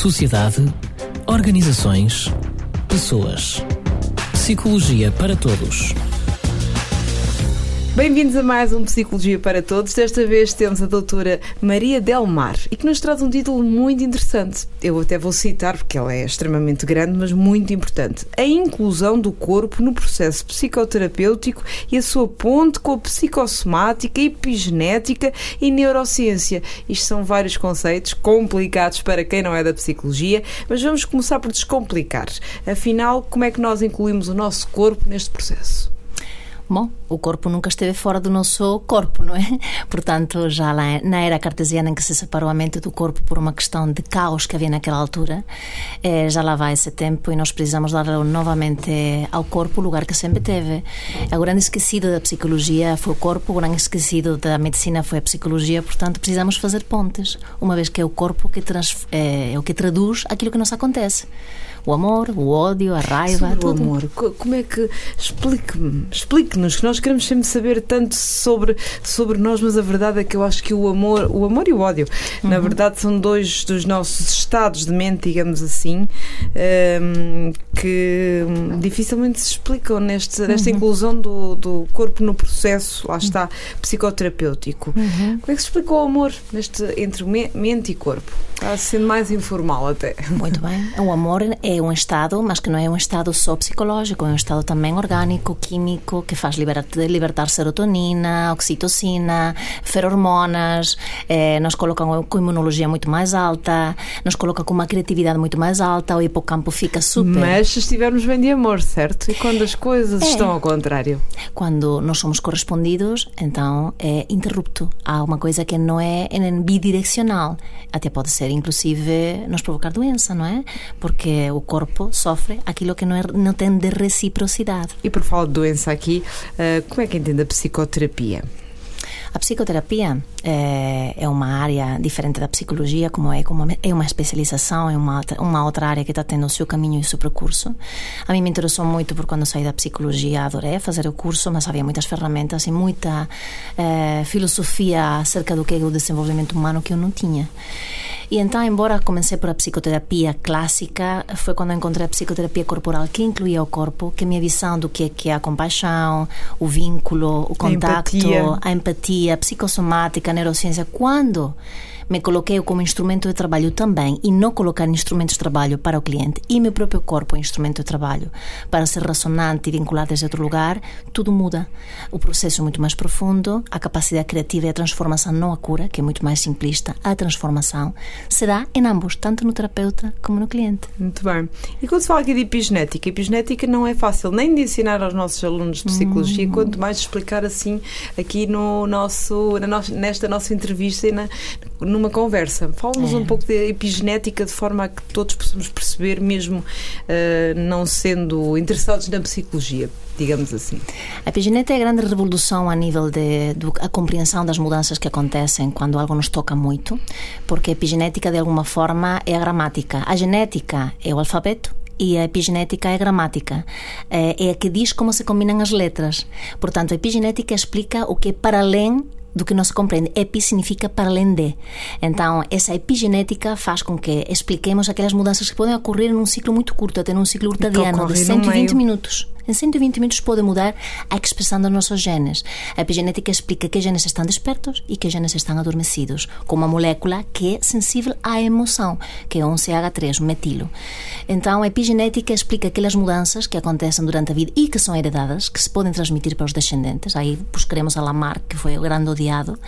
sociedade, organizações, pessoas. Psicologia para todos. Bem-vindos a mais um Psicologia para Todos. Desta vez temos a doutora Maria Del Mar e que nos traz um título muito interessante. Eu até vou citar porque ela é extremamente grande, mas muito importante. A inclusão do corpo no processo psicoterapêutico e a sua ponte com a psicossomática, epigenética e neurociência. Isto são vários conceitos complicados para quem não é da psicologia, mas vamos começar por descomplicar. Afinal, como é que nós incluímos o nosso corpo neste processo? Bom, o corpo nunca esteve fora do nosso corpo, não é? Portanto, já lá na era cartesiana em que se separou a mente do corpo por uma questão de caos que havia naquela altura, eh, já lá vai esse tempo e nós precisamos dar novamente ao corpo o lugar que sempre teve. O grande esquecido da psicologia foi o corpo, o grande esquecido da medicina foi a psicologia, portanto, precisamos fazer pontes, uma vez que é o corpo que trans, é, é o que traduz aquilo que nos acontece o amor, o ódio, a raiva, sobre tudo. o amor. Como é que explique-me, explique-nos que nós queremos sempre saber tanto sobre sobre nós, mas a verdade é que eu acho que o amor, o amor e o ódio, uhum. na verdade são dois dos nossos estados de mente, digamos assim, um, que dificilmente se explicam neste, nesta uhum. inclusão do, do corpo no processo, lá está, psicoterapêutico. Uhum. Como é que se explica o amor neste entre mente e corpo? Está sendo mais informal até. Muito bem. O amor é um estado, mas que não é um estado só psicológico, é um estado também orgânico, químico, que faz libertar, libertar serotonina, oxitocina, ferormonas, eh, nos coloca com imunologia muito mais alta, nos coloca com uma criatividade muito mais alta, o hipocampo fica super. Mas se estivermos bem de amor, certo? E quando as coisas é. estão ao contrário? Quando nós somos correspondidos, então é interrupto. Há uma coisa que não é bidirecional. Até pode ser inclusive nos provocar doença, não é? Porque o corpo sofre aquilo que não, é, não tem de reciprocidade. E por falar de doença aqui, uh, como é que entende a psicoterapia? A psicoterapia é, é, uma área diferente da psicologia, como é, como é uma especialização, é uma, uma outra área que está tendo o seu caminho e o seu percurso. A mim me interessou muito porque quando saí da psicologia adorei fazer o curso, mas havia muitas ferramentas e muita é, filosofia acerca do que é o desenvolvimento humano que eu não tinha. E então, embora comecei por a psicoterapia clássica, foi quando encontrei a psicoterapia corporal que incluía o corpo, que a minha visão do que é, que é a compaixão, o vínculo, o contacto, a empatia, a, empatia, a psicossomática, a neurociência, quando me coloquei como instrumento de trabalho também e não colocar instrumentos de trabalho para o cliente e meu próprio corpo instrumento de trabalho para ser ressonante e vincular desde outro lugar, tudo muda. O processo é muito mais profundo, a capacidade criativa e a transformação, não a cura, que é muito mais simplista, a transformação se dá em ambos, tanto no terapeuta como no cliente. Muito bem. E quando se fala aqui de epigenética, epigenética não é fácil nem de ensinar aos nossos alunos de psicologia, hum. quanto mais explicar assim aqui no nosso, na nesta nossa entrevista e na, numa conversa. Fala-nos é. um pouco de epigenética de forma a que todos possamos perceber, mesmo uh, não sendo interessados na psicologia, digamos assim. A epigenética é a grande revolução a nível de, de a compreensão das mudanças que acontecem quando algo nos toca muito, porque a epigenética de alguma forma é a gramática. A genética é o alfabeto e a epigenética é a gramática. É, é a que diz como se combinam as letras. Portanto, a epigenética explica o que é para além do que não se compreende. Epi significa para além de. Então, essa epigenética faz com que expliquemos aquelas mudanças que podem ocorrer num ciclo muito curto, até num ciclo urtadiano de 120 minutos. Em 120 minutos pode mudar a expressão dos nossos genes. A epigenética explica que genes estão despertos e que genes estão adormecidos, com uma molécula que é sensível à emoção, que é o 11H3, o metilo. Então, a epigenética explica aquelas mudanças que acontecem durante a vida e que são heredadas, que se podem transmitir para os descendentes. Aí buscaremos a Lamarck, que foi o grande odiado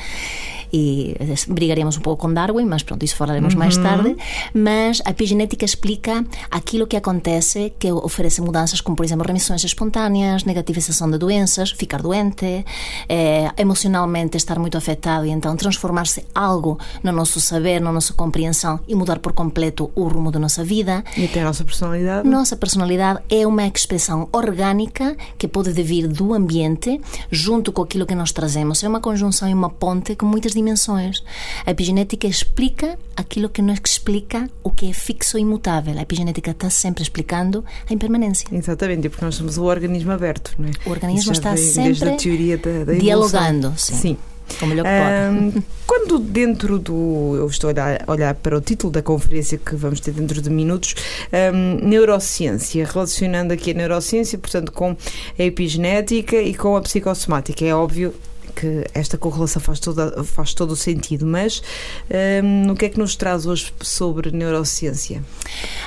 e brigaremos um pouco com Darwin, mas pronto, isso falaremos uhum. mais tarde. Mas a epigenética explica aquilo que acontece, que oferece mudanças como, por exemplo, remissões espontâneas, negativização de doenças, ficar doente, é, emocionalmente estar muito afetado e então transformar-se algo no nosso saber, na nossa compreensão e mudar por completo o rumo da nossa vida. E até a nossa personalidade. Nossa personalidade é uma expressão orgânica que pode vir do ambiente junto com aquilo que nós trazemos. É uma conjunção e uma ponte com muitas dimensões. A epigenética explica aquilo que não explica o que é fixo e imutável. A epigenética está sempre explicando a impermanência. Exatamente, porque nós somos o organismo aberto, não é? O organismo está vem, sempre da, da dialogando. Sim. sim. O melhor que pode. quando dentro do. Eu estou a olhar, olhar, para o título da conferência que vamos ter dentro de minutos, um, neurociência, relacionando aqui a neurociência, portanto, com a epigenética e com a psicossomática. É óbvio que esta correlação faz, toda, faz todo o sentido, mas um, o que é que nos traz hoje sobre neurociência?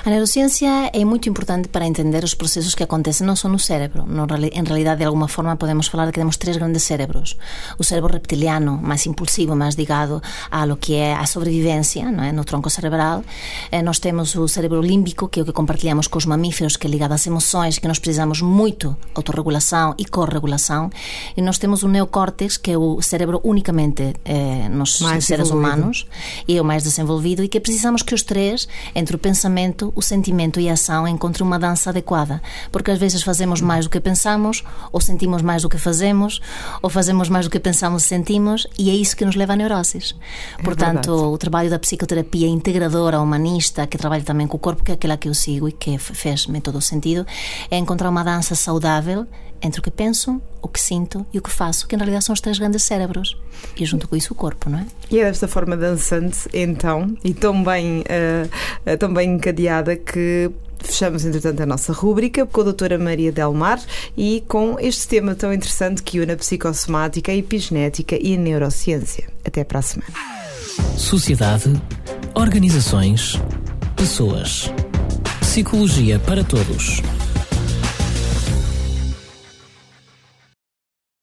A neurociência é muito importante para entender os processos que acontecem não só no cérebro. No, em realidade, de alguma forma, podemos falar que temos três grandes cérebros. O cérebro reptiliano, mais impulsivo, mais ligado a lo que é a sobrevivência, não é? no tronco cerebral. Eh, nós temos o cérebro límbico, que é o que compartilhamos com os mamíferos, que é ligado às emoções, que nós precisamos muito autorregulação e corregulação. E nós temos o neocórtex, que é o cérebro unicamente eh, nos mais seres humanos e é o mais desenvolvido e que precisamos que os três, entre o pensamento, o sentimento e a ação, encontrem uma dança adequada. Porque às vezes fazemos mais do que pensamos, ou sentimos mais do que fazemos, ou fazemos mais do que pensamos e sentimos, e é isso que nos leva a neuroses. É Portanto, verdade. o trabalho da psicoterapia integradora, humanista, que trabalha também com o corpo, que é aquela que eu sigo e que fez-me todo o sentido, é encontrar uma dança saudável entre o que penso, o que sinto e o que faço, que em realidade são os três grandes cérebros. E junto com isso o corpo, não é? E é desta forma dançante, então, e tão bem, uh, tão bem encadeada que Fechamos, entretanto, a nossa rúbrica com a doutora Maria Delmar e com este tema tão interessante que une a psicossomática, a epigenética e a neurociência. Até para a semana. Sociedade, organizações, pessoas. Psicologia para todos.